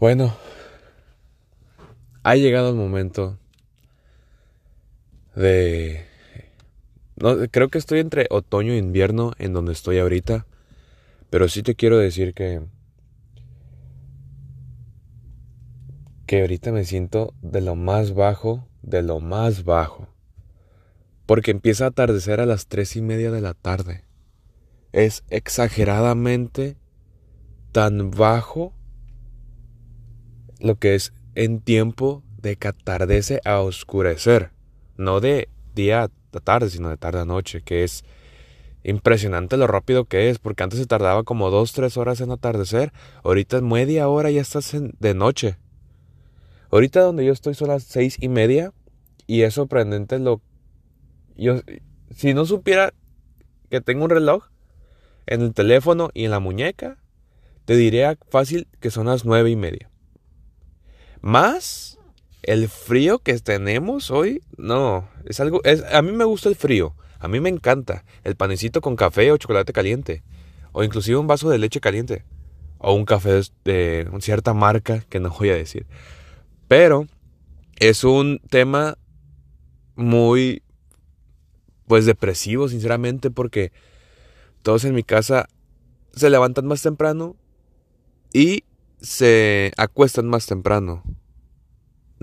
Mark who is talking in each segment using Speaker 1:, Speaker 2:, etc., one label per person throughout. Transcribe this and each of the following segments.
Speaker 1: Bueno, ha llegado el momento de... No, creo que estoy entre otoño e invierno en donde estoy ahorita, pero sí te quiero decir que... Que ahorita me siento de lo más bajo, de lo más bajo. Porque empieza a atardecer a las tres y media de la tarde. Es exageradamente tan bajo lo que es en tiempo de que atardece a oscurecer, no de día a tarde, sino de tarde a noche, que es impresionante lo rápido que es, porque antes se tardaba como dos, tres horas en atardecer, ahorita media hora ya estás de noche. Ahorita donde yo estoy son las seis y media y es sorprendente lo... Yo, si no supiera que tengo un reloj en el teléfono y en la muñeca, te diría fácil que son las nueve y media. Más el frío que tenemos hoy, no, es algo, a mí me gusta el frío, a mí me encanta el panecito con café o chocolate caliente, o inclusive un vaso de leche caliente, o un café de cierta marca que no voy a decir. Pero es un tema muy, pues depresivo, sinceramente, porque todos en mi casa se levantan más temprano y se acuestan más temprano.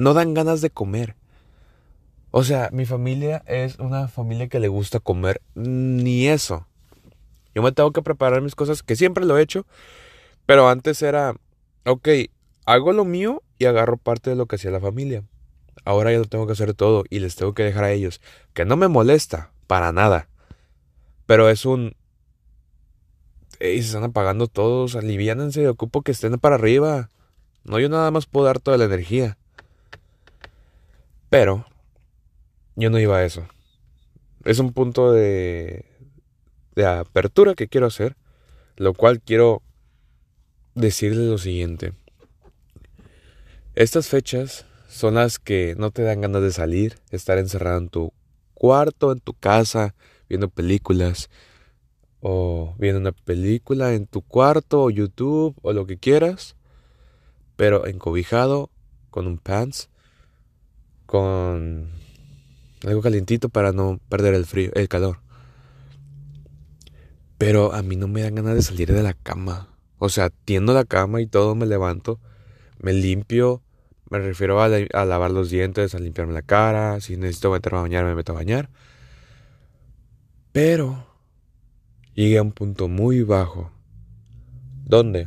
Speaker 1: No dan ganas de comer. O sea, mi familia es una familia que le gusta comer. Ni eso. Yo me tengo que preparar mis cosas, que siempre lo he hecho. Pero antes era, ok, hago lo mío y agarro parte de lo que hacía la familia. Ahora ya lo tengo que hacer todo y les tengo que dejar a ellos. Que no me molesta, para nada. Pero es un, y se están apagando todos, aliviánense, ocupo que estén para arriba. No, yo nada más puedo dar toda la energía. Pero, yo no iba a eso. Es un punto de, de apertura que quiero hacer, lo cual quiero decirles lo siguiente. Estas fechas son las que no te dan ganas de salir, estar encerrado en tu cuarto, en tu casa, viendo películas, o viendo una película en tu cuarto o YouTube o lo que quieras, pero encobijado con un pants, con algo calientito para no perder el frío, el calor. Pero a mí no me dan ganas de salir de la cama. O sea, tiendo la cama y todo, me levanto, me limpio, me refiero a, a lavar los dientes, a limpiarme la cara, si necesito meterme a bañar, me meto a bañar. Pero llegué a un punto muy bajo. ¿Dónde?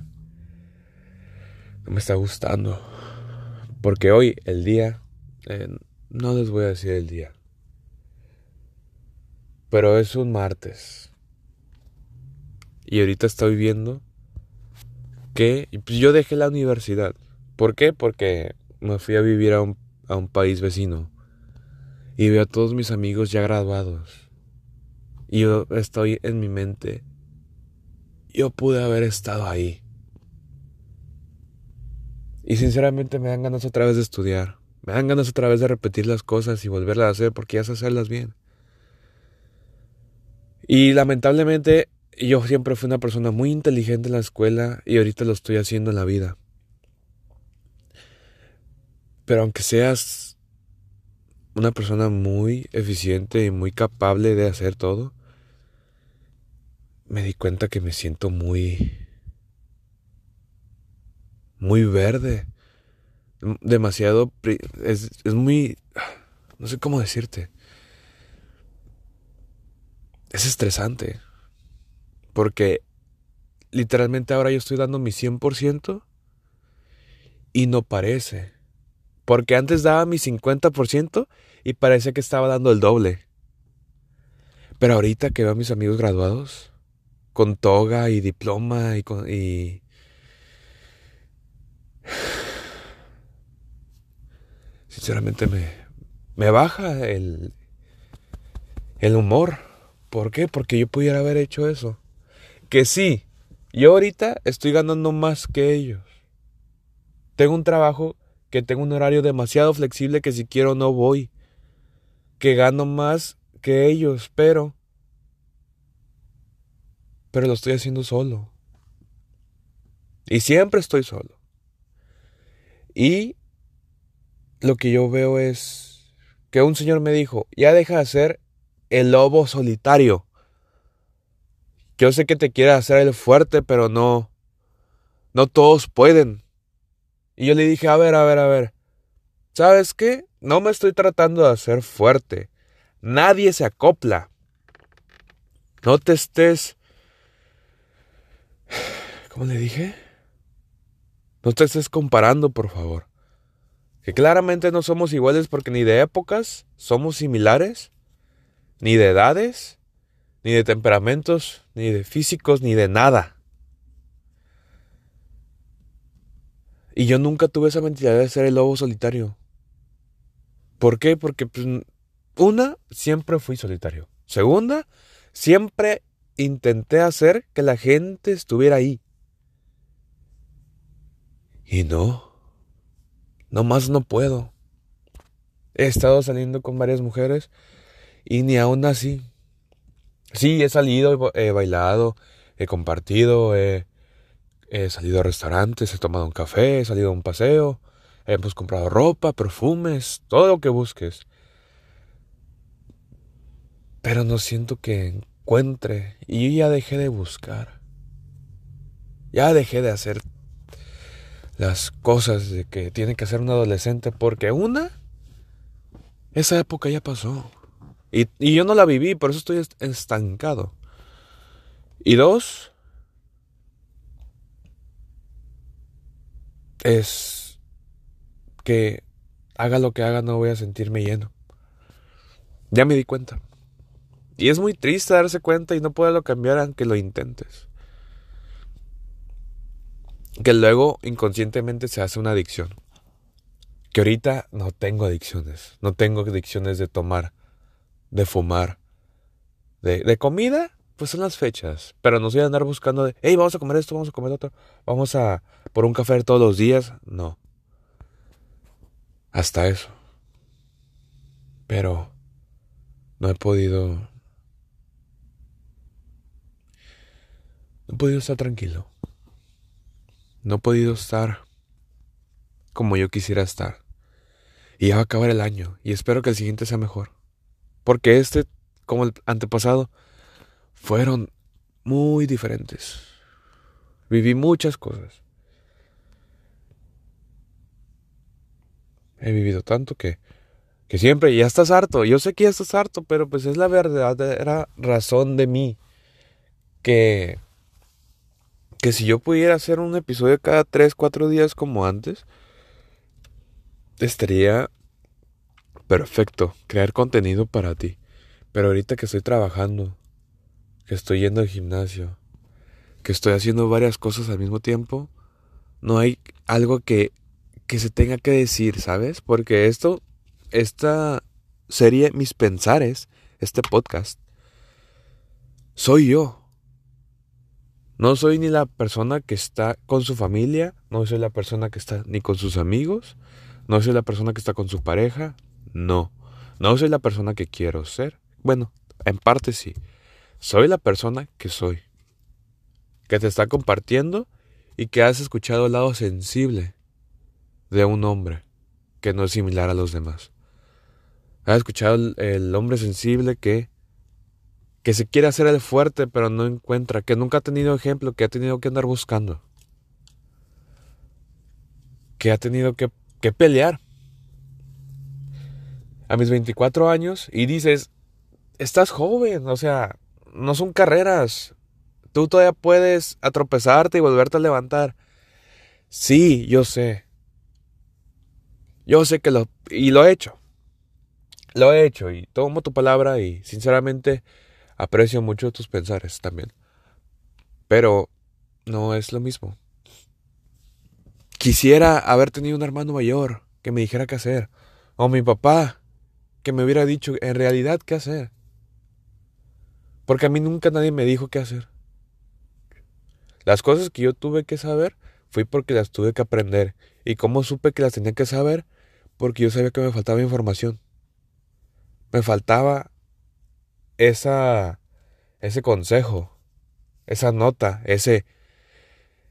Speaker 1: No me está gustando. Porque hoy, el día, no les voy a decir el día. Pero es un martes. Y ahorita estoy viendo que pues, yo dejé la universidad. ¿Por qué? Porque me fui a vivir a un, a un país vecino. Y veo a todos mis amigos ya graduados y yo estoy en mi mente. Yo pude haber estado ahí. Y sinceramente me dan ganas otra vez de estudiar. Me dan ganas otra vez de repetir las cosas y volverlas a hacer porque ya hacerlas bien. Y lamentablemente yo siempre fui una persona muy inteligente en la escuela y ahorita lo estoy haciendo en la vida. Pero aunque seas una persona muy eficiente y muy capable de hacer todo, me di cuenta que me siento muy... muy verde. Demasiado... Es, es muy... no sé cómo decirte. Es estresante. Porque literalmente ahora yo estoy dando mi 100% y no parece. Porque antes daba mi 50% y parece que estaba dando el doble. Pero ahorita que veo a mis amigos graduados, con toga y diploma y con y sinceramente me me baja el el humor. ¿Por qué? Porque yo pudiera haber hecho eso. Que sí, yo ahorita estoy ganando más que ellos. Tengo un trabajo que tengo un horario demasiado flexible que si quiero no voy. Que gano más que ellos, pero pero lo estoy haciendo solo. Y siempre estoy solo. Y lo que yo veo es que un señor me dijo, ya deja de ser el lobo solitario. Yo sé que te quiere hacer el fuerte, pero no, no todos pueden. Y yo le dije, a ver, a ver, a ver, ¿sabes qué? No me estoy tratando de hacer fuerte. Nadie se acopla. No te estés... ¿Cómo le dije? No te estés comparando, por favor. Que claramente no somos iguales porque ni de épocas somos similares, ni de edades, ni de temperamentos, ni de físicos, ni de nada. Y yo nunca tuve esa mentalidad de ser el lobo solitario. ¿Por qué? Porque, pues, una, siempre fui solitario. Segunda, siempre intenté hacer que la gente estuviera ahí. Y no, no más no puedo. He estado saliendo con varias mujeres y ni aún así. Sí, he salido, he bailado, he compartido, he, salido a restaurantes, he tomado un café, he salido a un paseo, hemos comprado ropa, perfumes, todo lo que busques. Pero no siento que encuentre y yo ya dejé de buscar. Ya dejé de hacer las cosas de que tiene que hacer un adolescente porque una, esa época ya pasó. Y, y, yo no la viví, por eso estoy estancado. Y dos, es que haga lo que haga no voy a sentirme lleno. Ya me di cuenta. Y es muy triste darse cuenta y no poderlo cambiar aunque lo intentes que luego inconscientemente se hace una adicción. Que ahorita no tengo adicciones. No tengo adicciones de tomar, de fumar, de, de comida, pues son las fechas. Pero no soy a andar buscando de, hey, vamos a comer esto, vamos a comer otro, vamos a por un café todos los días. No. Hasta eso. Pero no he podido. No he podido estar tranquilo. No he podido estar como yo quisiera estar. Y ya va a acabar el año y espero que el siguiente sea mejor. Porque este, como el antepasado, fueron muy diferentes. Viví muchas cosas. He vivido tanto que, que siempre ya estás harto. Yo sé que ya estás harto, pero pues es la verdadera razón de mí que que si yo pudiera hacer un episodio cada 3, 4 días como antes, estaría perfecto, crear contenido para ti. Pero ahorita que estoy trabajando, que estoy yendo al gimnasio, que estoy haciendo varias cosas al mismo tiempo, no hay algo que, que se tenga que decir, ¿sabes? Porque esto, esta serie, mis pensares, este podcast, soy yo. No soy ni la persona que está con su familia, no soy la persona que está ni con sus amigos, no soy la persona que está con su pareja, no. No soy la persona que quiero ser. Bueno, en parte sí. Soy la persona que soy. Que te está compartiendo y que has escuchado el lado sensible de un hombre que no es similar a los demás. Has escuchado el, hombre sensible que que se quiere hacer el fuerte pero no encuentra, que nunca ha tenido ejemplo, que ha tenido que andar buscando, que ha tenido que, que pelear. A mis 24 años y dices, estás joven, o sea, no son carreras, tú todavía puedes atropezarte y volverte a levantar. Sí, yo sé. Yo sé que lo... Y lo he hecho. Lo he hecho y tomo tu palabra y sinceramente Aprecio mucho tus pensares también. Pero no es lo mismo. Quisiera haber tenido un hermano mayor que me dijera qué hacer. O mi papá que me hubiera dicho en realidad qué hacer. Porque a mí nunca nadie me dijo qué hacer. Las cosas que yo tuve que saber fui porque las tuve que aprender. ¿Y cómo supe que las tenía que saber? Porque yo sabía que me faltaba información. Me faltaba esa, ese consejo, esa nota, ese,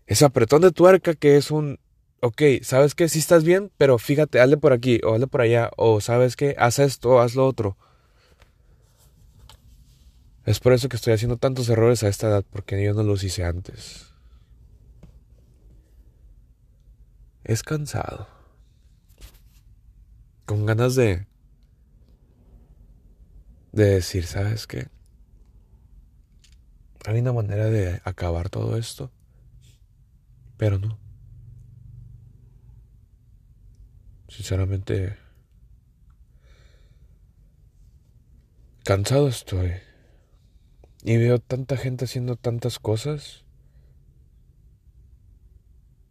Speaker 1: ese apretón de tuerca que es un, ok, ¿sabes qué? Sí estás bien, pero fíjate, hazle por aquí o hazle por allá, o ¿sabes qué? Haz esto, haz lo otro. Es por eso que estoy haciendo tantos errores a esta edad, porque yo no los hice antes. Es cansado. Con ganas de... De decir, ¿sabes qué? Hay una manera de acabar todo esto, pero no. Sinceramente, cansado estoy. Y veo tanta gente haciendo tantas cosas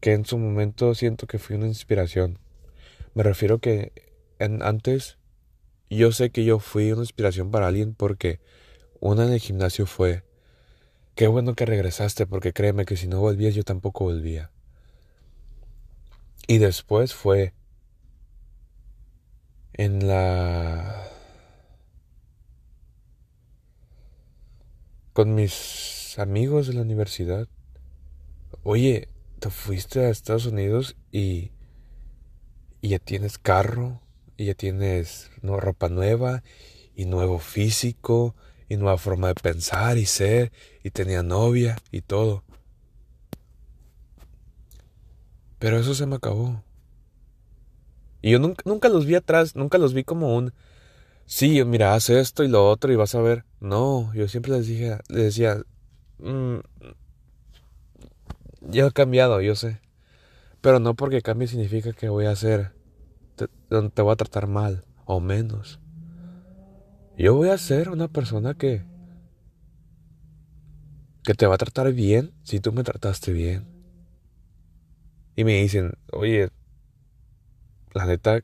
Speaker 1: que en su momento siento que fui una inspiración. Me refiero que en, antes yo sé que yo fui una inspiración para alguien porque una en el gimnasio fue, qué bueno que regresaste porque créeme que si no volvías yo tampoco volvía. Y después fue en la con mis amigos de la universidad. Oye, te fuiste a Estados Unidos y, y ya tienes carro, y ya tienes ropa nueva, y nuevo físico, y nueva forma de pensar y ser, y tenía novia y todo. Pero eso se me acabó. Y yo nunca, nunca los vi atrás, nunca los vi como un sí, mira, haz esto y lo otro y vas a ver. No, yo siempre les dije, les decía, mm, ya he cambiado, yo sé. Pero no porque cambie significa que voy a hacer, te, te voy a tratar mal o menos. Yo voy a ser una persona que, que te va a tratar bien si tú me trataste bien. Y me dicen, oye, la neta,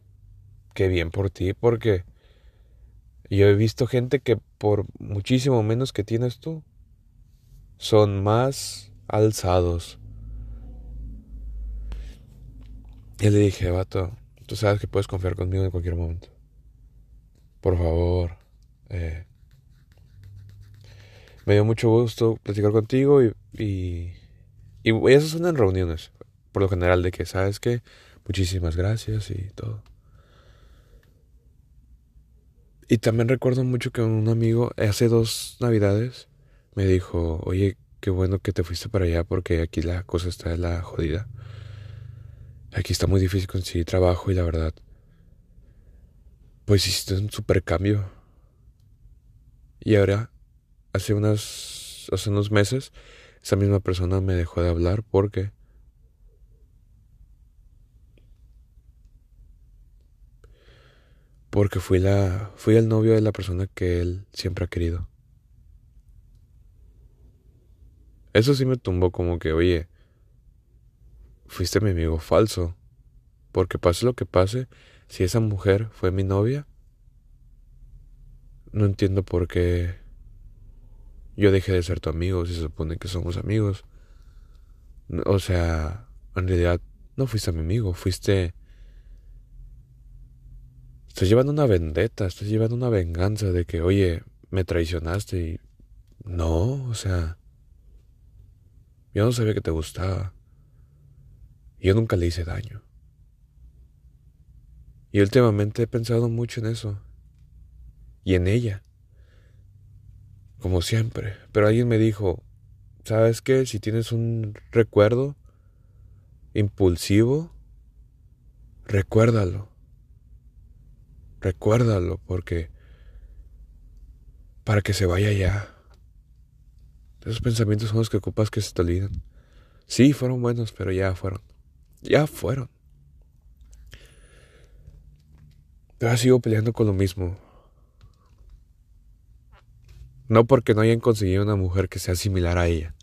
Speaker 1: qué bien por ti, porque yo he visto gente que por muchísimo menos que tienes tú, son más alzados. Y le dije, vato, tú sabes que puedes confiar conmigo en cualquier momento. Por favor. Eh, me dio mucho gusto platicar contigo y, y, y eso son en reuniones, por lo general, de que, ¿sabes que Muchísimas gracias y todo. Y también recuerdo mucho que un amigo hace dos navidades me dijo, oye, qué bueno que te fuiste para allá porque aquí la cosa está de la jodida. Aquí está muy difícil conseguir trabajo y la verdad, pues hiciste un super cambio. Y ahora, hace unas, hace unos meses, esa misma persona me dejó de hablar porque porque fui la fui el novio de la persona que él siempre ha querido. Eso sí me tumbó como que, oye, fuiste mi amigo falso. Porque pase lo que pase, si esa mujer fue mi novia, no entiendo por qué yo dejé de ser tu amigo si se supone que somos amigos. O sea, en realidad no fuiste mi amigo, fuiste Estás llevando una vendetta, estás llevando una venganza de que, oye, me traicionaste y... No, o sea... Yo no sabía que te gustaba. Yo nunca le hice daño. Y últimamente he pensado mucho en eso. Y en ella. Como siempre. Pero alguien me dijo, ¿sabes qué? Si tienes un recuerdo impulsivo, recuérdalo. Recuérdalo porque para que se vaya ya. Esos pensamientos son los que ocupas que se te olviden. Sí, fueron buenos, pero ya fueron. Ya fueron. Yo sigo peleando con lo mismo. No porque no hayan conseguido una mujer que sea similar a ella.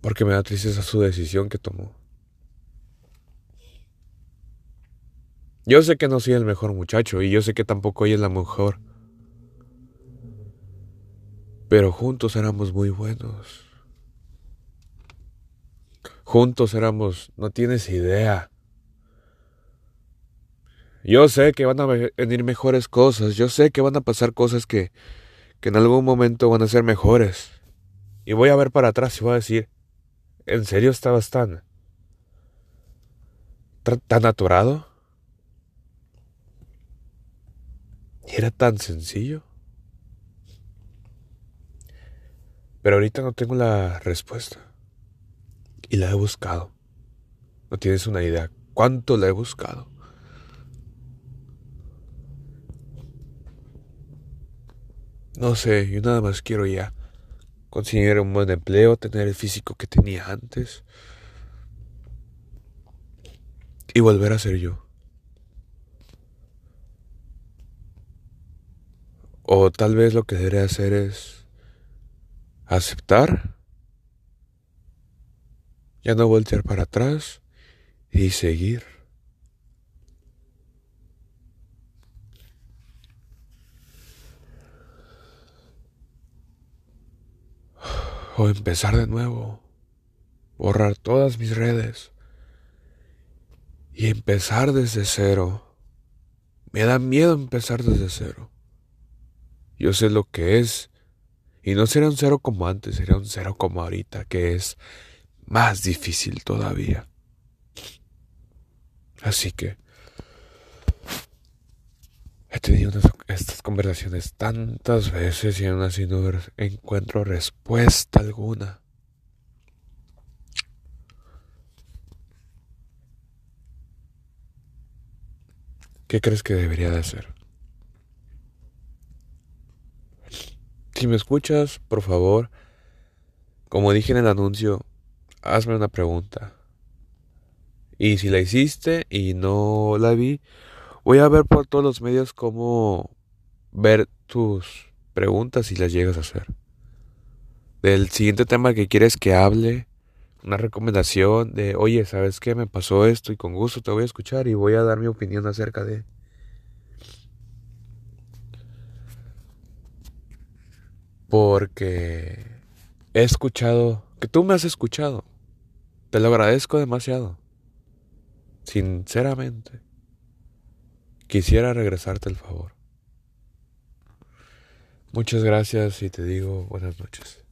Speaker 1: Porque me da tristeza su decisión que tomó. Yo sé que no soy el mejor muchacho y yo sé que tampoco ella es la mejor. Pero juntos éramos muy buenos. Juntos éramos, no tienes idea. Yo sé que van a venir mejores cosas, yo sé que van a pasar cosas que, que en algún momento van a ser mejores. Y voy a ver para atrás y voy a decir, ¿en serio estabas tan... tan atorado? ¿Y era tan sencillo? Pero ahorita no tengo la respuesta. Y la he buscado. No tienes una idea cuánto la he buscado. No sé, yo nada más quiero ya conseguir un buen empleo, tener el físico que tenía antes y volver a ser yo. O tal vez lo que debería hacer es aceptar, ya no voltear para atrás y seguir. O empezar de nuevo. Borrar todas mis redes. Y empezar desde cero. Me da miedo empezar desde cero. Yo sé lo que es. Y no será un cero como antes, será un cero como ahorita, que es más difícil todavía. Así que he tenido estas conversaciones tantas veces y aún así no encuentro respuesta alguna. ¿Qué crees que debería de hacer? Si me escuchas, por favor, como dije en el anuncio, hazme una pregunta. Y si la hiciste y no la vi, voy a ver por todos los medios cómo ver tus preguntas si las llegas a hacer. Del siguiente tema que quieres que hable, una recomendación de, oye, ¿sabes qué? Me pasó esto y con gusto te voy a escuchar y voy a dar mi opinión acerca de... Porque he escuchado, que tú me has escuchado. Te lo agradezco demasiado. Sinceramente, quisiera regresarte el favor. Muchas gracias y te digo buenas noches.